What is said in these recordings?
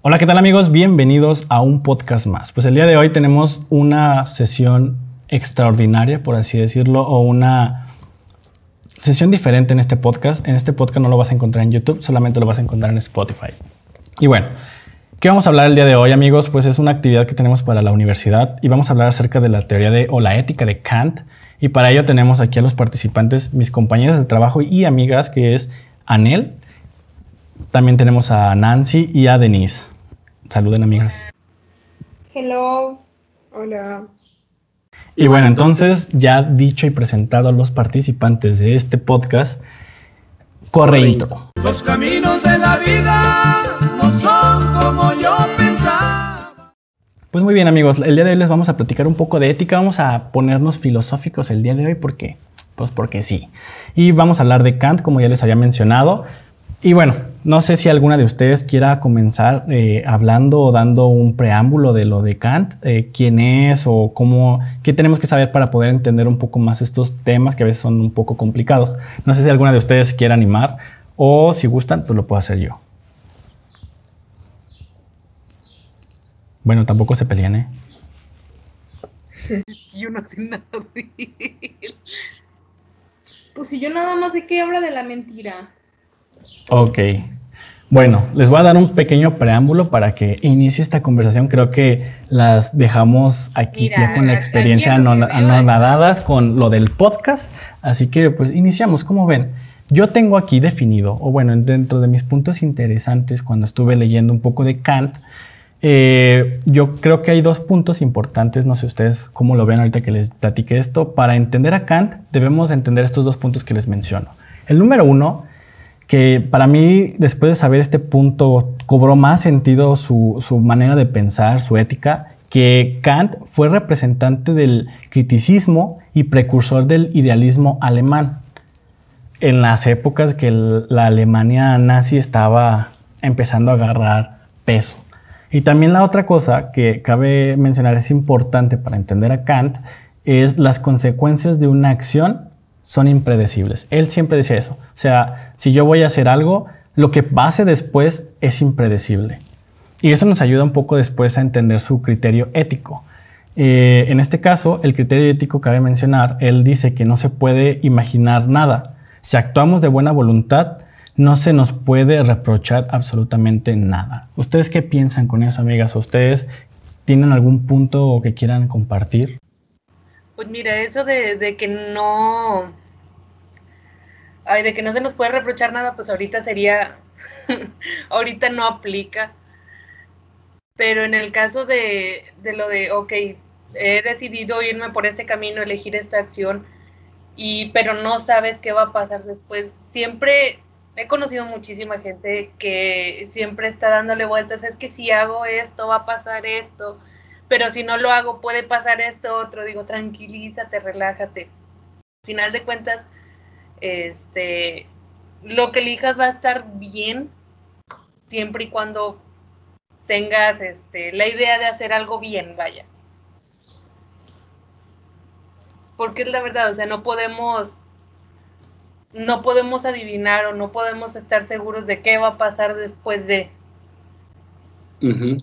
Hola, ¿qué tal amigos? Bienvenidos a un podcast más. Pues el día de hoy tenemos una sesión extraordinaria, por así decirlo, o una sesión diferente en este podcast. En este podcast no lo vas a encontrar en YouTube, solamente lo vas a encontrar en Spotify. Y bueno, ¿qué vamos a hablar el día de hoy, amigos? Pues es una actividad que tenemos para la universidad y vamos a hablar acerca de la teoría de o la ética de Kant. Y para ello tenemos aquí a los participantes, mis compañeras de trabajo y amigas, que es Anel. También tenemos a Nancy y a Denise. Saluden, amigas. Hello. Hola. Y bueno, entonces, ya dicho y presentado a los participantes de este podcast, corre intro. Los caminos de la vida no son como yo pensaba. Pues muy bien, amigos, el día de hoy les vamos a platicar un poco de ética. Vamos a ponernos filosóficos el día de hoy. ¿Por qué? Pues porque sí. Y vamos a hablar de Kant, como ya les había mencionado. Y bueno, no sé si alguna de ustedes quiera comenzar eh, hablando o dando un preámbulo de lo de Kant, eh, quién es o cómo, qué tenemos que saber para poder entender un poco más estos temas que a veces son un poco complicados. No sé si alguna de ustedes quiera animar o si gustan, pues lo puedo hacer yo. Bueno, tampoco se peleen, ¿eh? Yo no sé nada. Pues si yo nada más sé que habla de la mentira. Ok. Bueno, les voy a dar un pequeño preámbulo para que inicie esta conversación. Creo que las dejamos aquí Mira, ya con la experiencia anonadadas con lo del podcast. Así que pues iniciamos. Como ven, yo tengo aquí definido, o bueno, dentro de mis puntos interesantes cuando estuve leyendo un poco de Kant, eh, yo creo que hay dos puntos importantes, no sé ustedes cómo lo ven ahorita que les platique esto. Para entender a Kant debemos entender estos dos puntos que les menciono. El número uno que para mí, después de saber este punto, cobró más sentido su, su manera de pensar, su ética, que Kant fue representante del criticismo y precursor del idealismo alemán en las épocas que la Alemania nazi estaba empezando a agarrar peso. Y también la otra cosa que cabe mencionar es importante para entender a Kant es las consecuencias de una acción son impredecibles. Él siempre decía eso. O sea, si yo voy a hacer algo, lo que pase después es impredecible. Y eso nos ayuda un poco después a entender su criterio ético. Eh, en este caso, el criterio ético cabe mencionar, él dice que no se puede imaginar nada. Si actuamos de buena voluntad, no se nos puede reprochar absolutamente nada. ¿Ustedes qué piensan con eso, amigas? ¿Ustedes tienen algún punto que quieran compartir? Pues mira, eso de, de que no. Ay, de que no se nos puede reprochar nada, pues ahorita sería. ahorita no aplica. Pero en el caso de, de lo de, ok, he decidido irme por este camino, elegir esta acción, y, pero no sabes qué va a pasar después. Siempre he conocido muchísima gente que siempre está dándole vueltas, es que si hago esto va a pasar esto, pero si no lo hago puede pasar esto otro. Digo, tranquilízate, relájate. Al final de cuentas, este, lo que elijas va a estar bien siempre y cuando tengas este, la idea de hacer algo bien, vaya. Porque es la verdad, o sea, no podemos no podemos adivinar o no podemos estar seguros de qué va a pasar después de.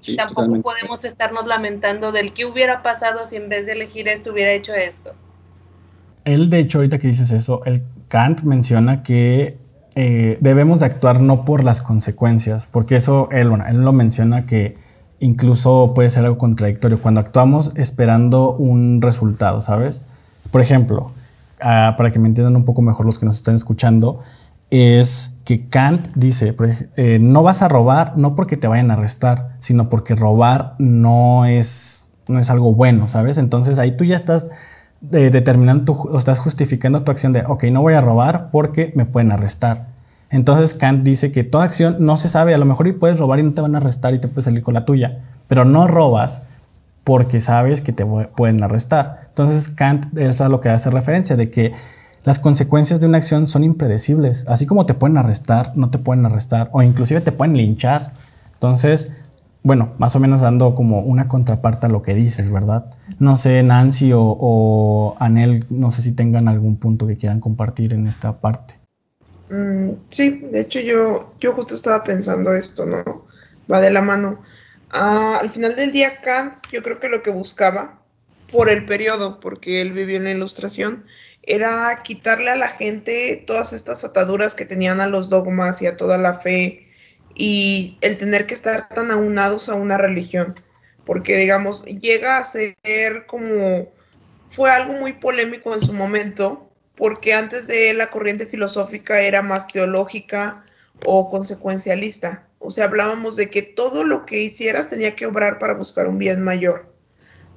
Sí, Tampoco podemos estarnos lamentando del qué hubiera pasado si en vez de elegir esto hubiera hecho esto. Él, de hecho, ahorita que dices eso, el Kant menciona que eh, debemos de actuar no por las consecuencias, porque eso él, bueno, él lo menciona que incluso puede ser algo contradictorio cuando actuamos esperando un resultado, ¿sabes? Por ejemplo, ah, para que me entiendan un poco mejor los que nos están escuchando, es que Kant dice, eh, no vas a robar no porque te vayan a arrestar, sino porque robar no es, no es algo bueno, ¿sabes? Entonces ahí tú ya estás eh, determinando, tu, o estás justificando tu acción de, ok, no voy a robar porque me pueden arrestar. Entonces Kant dice que toda acción no se sabe, a lo mejor y puedes robar y no te van a arrestar y te puedes salir con la tuya, pero no robas porque sabes que te pu- pueden arrestar. Entonces Kant es a lo que hace referencia de que las consecuencias de una acción son impredecibles. Así como te pueden arrestar, no te pueden arrestar o inclusive te pueden linchar. Entonces, bueno, más o menos dando como una contraparte a lo que dices, ¿verdad? No sé, Nancy o, Anel, no sé si tengan algún punto que quieran compartir en esta parte. Mm, sí, de hecho yo, yo justo estaba pensando esto, ¿no? va de la mano. Ah, al final del día, Kant, yo creo que lo que buscaba, por el periodo, porque él vivió en la ilustración, era quitarle a la gente todas estas ataduras que tenían a los dogmas y a toda la fe y el tener que estar tan aunados a una religión, porque digamos, llega a ser como, fue algo muy polémico en su momento, porque antes de la corriente filosófica era más teológica o consecuencialista, o sea, hablábamos de que todo lo que hicieras tenía que obrar para buscar un bien mayor.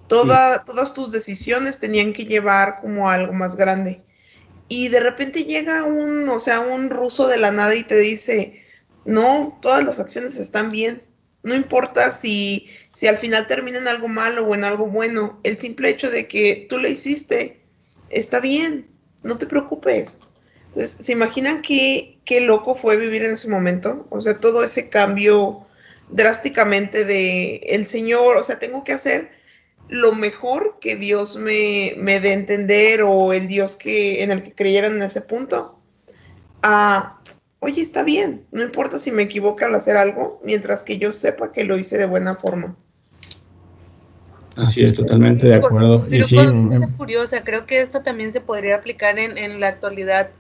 Toda, Todas tus decisiones tenían que llevar como algo más grande. Y de repente llega un, o sea, un ruso de la nada y te dice, no, todas las acciones están bien. No importa si, si al final termina en algo malo o en algo bueno. El simple hecho de que tú lo hiciste está bien. No te preocupes. Entonces, ¿se imaginan qué, qué loco fue vivir en ese momento? O sea, todo ese cambio drásticamente de el Señor, o sea, tengo que hacer lo mejor que Dios me, me dé entender o el Dios que, en el que creyeran en ese punto. Ah, oye, está bien, no importa si me equivoco al hacer algo, mientras que yo sepa que lo hice de buena forma. Así es, totalmente de acuerdo. Pero y sí, mm, curiosa, creo que esto también se podría aplicar en, en la actualidad.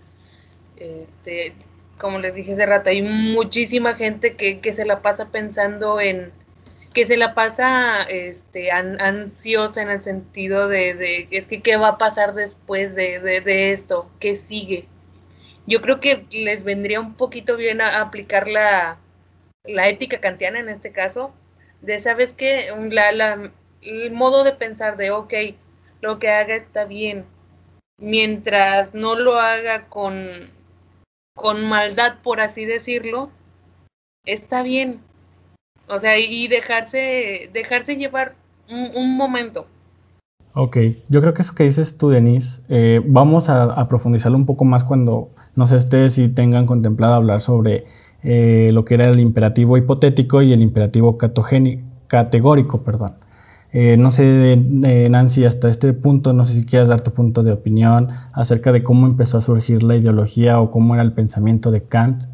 Este, como les dije hace rato, hay muchísima gente que, que se la pasa pensando en, que se la pasa este, ansiosa en el sentido de, de, es que qué va a pasar después de, de, esto, qué sigue. Yo creo que les vendría un poquito bien a, aplicar la, la, ética kantiana en este caso, de, ¿sabes qué? La, la, el modo de pensar de, ok, lo que haga está bien, mientras no lo haga con, con maldad, por así decirlo, está bien, o sea, y dejarse, dejarse llevar un, momento. Ok, yo creo que eso que dices tú, Denise, eh, vamos a, profundizarlo un poco más cuando, no sé ustedes si tengan contemplado hablar sobre eh, lo que era el imperativo hipotético y el imperativo categórico, perdón. Eh, no sé, Nancy, hasta este punto, no sé si quieres dar tu punto de opinión acerca de cómo empezó a surgir la ideología o cómo era el pensamiento de Kant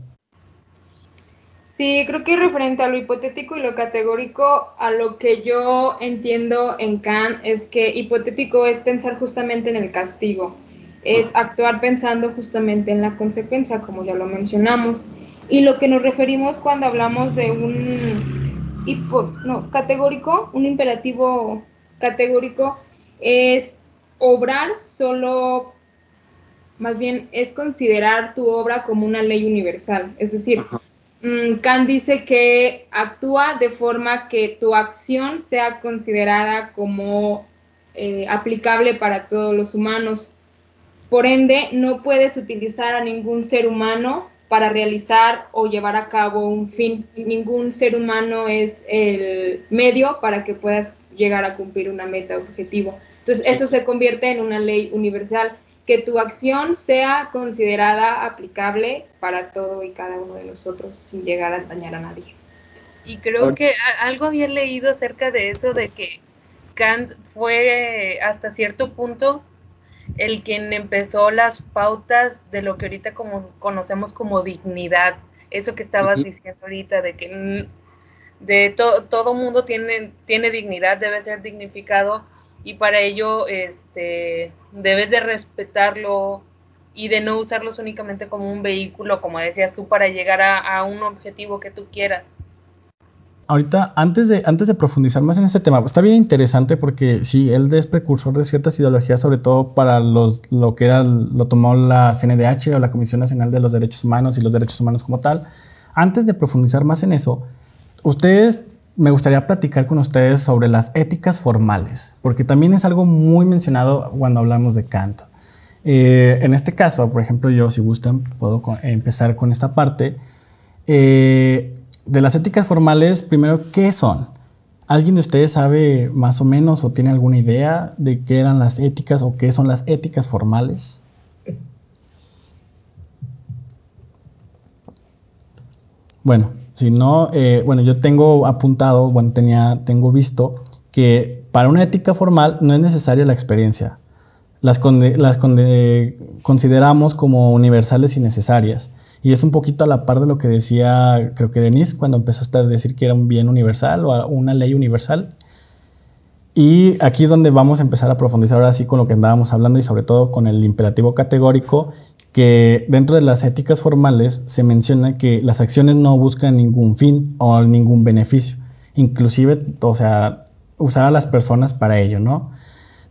Sí, creo que referente a lo hipotético y lo categórico, a lo que yo entiendo en Kant es que hipotético es pensar justamente en el castigo, es actuar pensando justamente en la consecuencia, como ya lo mencionamos. Y lo que nos referimos cuando hablamos de un hipo, no, categórico, un imperativo categórico, es obrar solo, más bien es considerar tu obra como una ley universal, es decir, Kant dice que actúa de forma que tu acción sea considerada como eh, aplicable para todos los humanos. Por ende, no puedes utilizar a ningún ser humano para realizar o llevar a cabo un fin. Ningún ser humano es el medio para que puedas llegar a cumplir una meta objetivo. Entonces, eso se convierte en una ley universal que tu acción sea considerada aplicable para todo y cada uno de nosotros sin llegar a dañar a nadie. Y creo que algo había leído acerca de eso, de que Kant fue hasta cierto punto el quien empezó las pautas de lo que ahorita como conocemos como dignidad. Eso que estabas diciendo ahorita, de que de todo mundo tiene, tiene dignidad, debe ser dignificado y para ello este, debes de respetarlo y de no usarlos únicamente como un vehículo, como decías tú, para llegar a, un objetivo que tú quieras. Ahorita, antes de, antes de profundizar más en este tema, está bien interesante porque sí, él es precursor de ciertas ideologías, sobre todo para los, lo que era, lo tomó la CNDH o la Comisión Nacional de los Derechos Humanos y los Derechos Humanos como tal. Antes de profundizar más en eso, ustedes me gustaría platicar con ustedes sobre las éticas formales, porque también es algo muy mencionado cuando hablamos de Kant. Eh, en este caso, por ejemplo, yo, si gustan, puedo empezar con esta parte. Eh, de las éticas formales, primero, ¿qué son? ¿Alguien de ustedes sabe más o menos o tiene alguna idea de qué eran las éticas o qué son las éticas formales? Bueno, si no, eh, bueno, yo tengo apuntado, bueno, tenía, tengo visto que para una ética formal no es necesaria la experiencia. Las, las consideramos como universales y necesarias. Y es un poquito a la par de lo que decía, creo que Denise, cuando empezaste a decir que era un bien universal o una ley universal. Y aquí es donde vamos a empezar a profundizar ahora sí con lo que andábamos hablando y sobre todo con el imperativo categórico, que dentro de las éticas formales se menciona que las acciones no buscan ningún fin o ningún beneficio, inclusive, o sea, usar a las personas para ello, ¿no?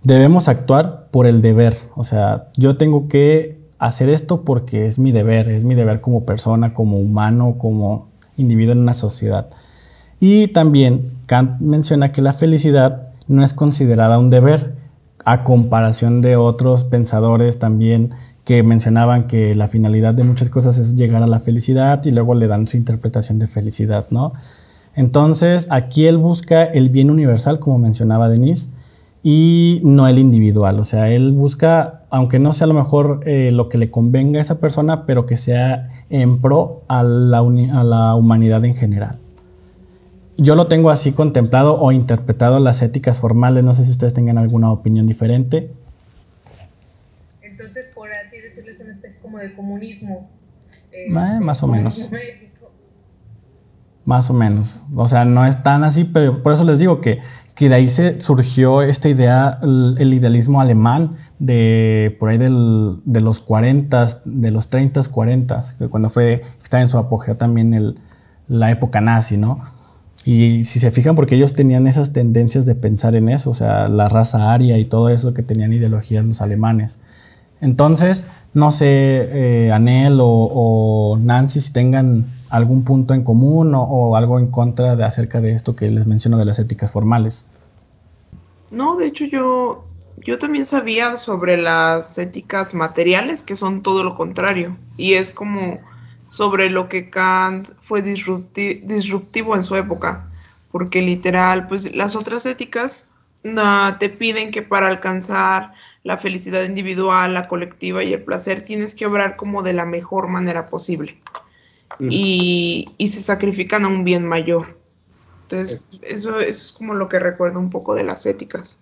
Debemos actuar por el deber, o sea, yo tengo que hacer esto porque es mi deber, es mi deber como persona, como humano, como individuo en una sociedad. Y también Kant menciona que la felicidad no es considerada un deber, a comparación de otros pensadores también que mencionaban que la finalidad de muchas cosas es llegar a la felicidad y luego le dan su interpretación de felicidad, ¿no? Entonces, aquí él busca el bien universal, como mencionaba Denise, y no el individual. O sea, él busca, aunque no sea a lo mejor eh, lo que le convenga a esa persona, pero que sea en pro a la, a la humanidad en general. Yo lo tengo así contemplado o interpretado las éticas formales. No sé si ustedes tengan alguna opinión diferente. Entonces, por así decirlo, es una especie como de comunismo. Eh, más o menos. Más o menos. O sea, no es tan así, pero por eso les digo que, que de ahí se surgió esta idea, el, idealismo alemán de por ahí del, de los 40, de los 30, 40, cuando fue, está en su apogeo también el, la época nazi, ¿no? Y si se fijan, porque ellos tenían esas tendencias de pensar en eso, o sea, la raza aria y todo eso que tenían ideologías los alemanes. Entonces, no sé, eh, Anel o, Nancy, si tengan algún punto en común o, algo en contra de acerca de esto que les menciono de las éticas formales. No, de hecho yo, yo también sabía sobre las éticas materiales, que son todo lo contrario, y es como sobre lo que Kant fue disruptivo en su época, porque literal, pues las otras éticas te piden que para alcanzar la felicidad individual, la colectiva y el placer, tienes que obrar como de la mejor manera posible y, se sacrifican a un bien mayor. Entonces, eso, eso es como lo que recuerdo un poco de las éticas.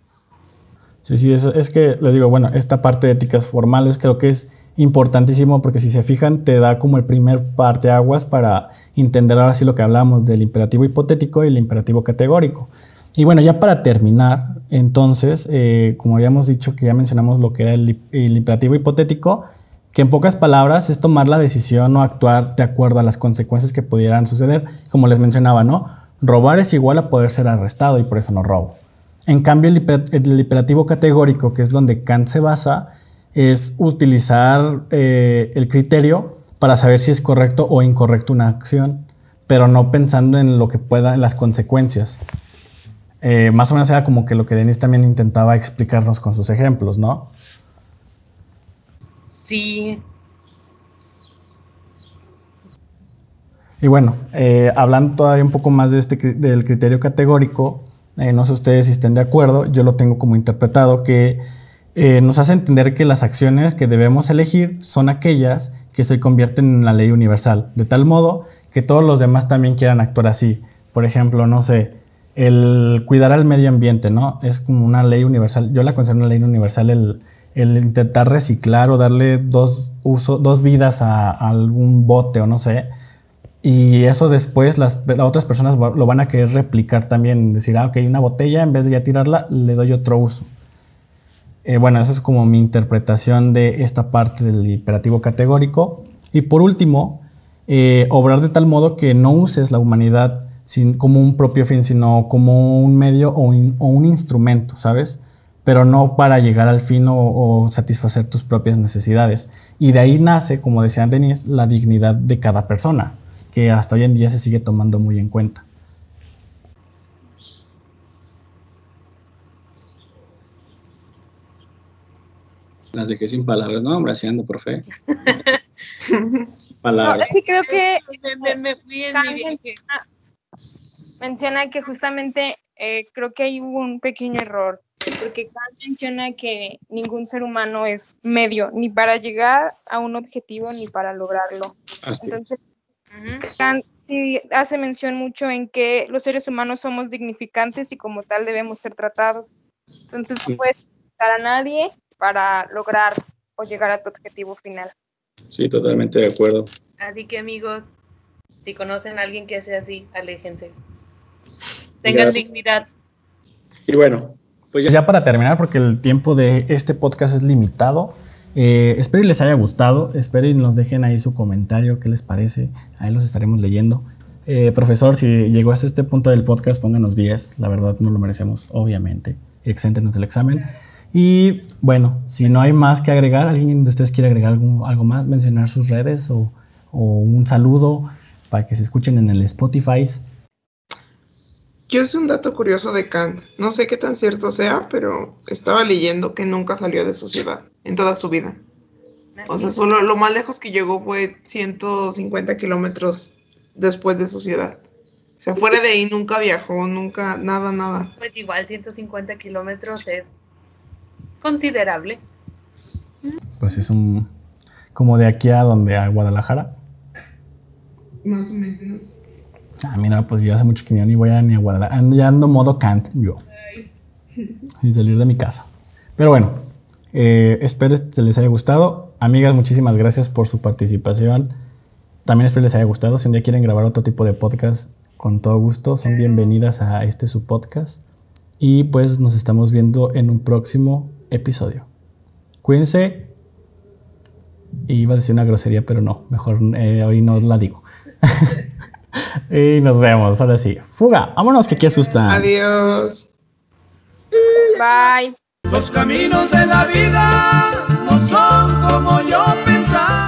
Sí, sí, es, es, que les digo, bueno, esta parte de éticas formales creo que es importantísimo porque si se fijan te da como el primer parte aguas para entender ahora sí lo que hablamos del imperativo hipotético y el imperativo categórico. Y bueno, ya para terminar, entonces, eh, como habíamos dicho que ya mencionamos lo que era el, el imperativo hipotético, que en pocas palabras es tomar la decisión o actuar de acuerdo a las consecuencias que pudieran suceder. Como les mencionaba, ¿no? Robar es igual a poder ser arrestado y por eso no robo. En cambio, el, imperativo categórico, que es donde Kant se basa, es utilizar eh, el criterio para saber si es correcto o incorrecto una acción, pero no pensando en lo que pueda, en las consecuencias. Eh, más o menos era como que lo que Denis también intentaba explicarnos con sus ejemplos, ¿no? Sí. Y bueno, eh, hablando todavía un poco más de este, del criterio categórico, eh, no sé ustedes si estén de acuerdo, yo lo tengo como interpretado que nos hace entender que las acciones que debemos elegir son aquellas que se convierten en la ley universal, de tal modo que todos los demás también quieran actuar así. Por ejemplo, no sé, el cuidar al medio ambiente, ¿no? Es como una ley universal. Yo la considero una ley universal el el intentar reciclar o darle dos, uso, dos vidas a, algún bote o no sé. Y eso después las, otras personas lo van a querer replicar también. Decir, ah, ok, una botella, en vez de tirarla, le doy otro uso. Eh, bueno, esa es como mi interpretación de esta parte del imperativo categórico. Y por último, eh, obrar de tal modo que no uses la humanidad sin, como un propio fin, sino como un medio o, o un instrumento, ¿sabes? pero no para llegar al fin o, satisfacer tus propias necesidades. Y de ahí nace, como decía Denis, la dignidad de cada persona, que hasta hoy en día se sigue tomando muy en cuenta. Las dejé sin palabras, no, hombre, haciendo por fe. sin palabras. No, es que creo que me, fui en mi viaje. Menciona que justamente eh, creo que hay un pequeño error porque Kant menciona que ningún ser humano es medio ni para llegar a un objetivo ni para lograrlo. Entonces, Kant sí hace mención mucho en que los seres humanos somos dignificantes y como tal debemos ser tratados. Entonces, no puedes a nadie para lograr o llegar a tu objetivo final. Sí, totalmente de acuerdo. Así que amigos, si conocen a alguien que sea así, aléjense. Tengan Gracias. dignidad. Y bueno, pues ya, Ya para terminar, porque el tiempo de este podcast es limitado, eh, espero y les haya gustado, espero y nos dejen ahí su comentario, qué les parece, ahí los estaremos leyendo. Eh, profesor, si llegó hasta este punto del podcast, pónganos 10, la verdad no lo merecemos, obviamente, exéntenos del examen. Y bueno, si no hay más que agregar, ¿alguien de ustedes quiere agregar algo, algo más, mencionar sus redes o, o un saludo para que se escuchen en el Spotify? Yo sé un dato curioso de Kant. No sé qué tan cierto sea, pero estaba leyendo que nunca salió de su ciudad en toda su vida. O sea, solo lo más lejos que llegó fue 150 kilómetros después de su ciudad. O sea, fuera de ahí nunca viajó, nunca, nada, nada. Pues igual 150 kilómetros es considerable. Pues es un... como de aquí a donde, a Guadalajara. Más o menos. Ah, mira, pues yo hace mucho que ya ni voy a ni a Guadalajara. Ando, ya ando modo Kant, yo. Sin salir de mi casa. Pero bueno, eh, espero que les haya gustado. Amigas, muchísimas gracias por su participación. También espero les haya gustado. Si un día quieren grabar otro tipo de podcast, con todo gusto, son bienvenidas a este su podcast. Y pues nos estamos viendo en un próximo episodio. Cuídense. Iba a decir una grosería, pero no, mejor eh, hoy no la digo. y nos vemos, ahora sí. Fuga, vámonos que aquí asustan. Adiós. Bye. Los caminos de la vida no son como yo pensaba.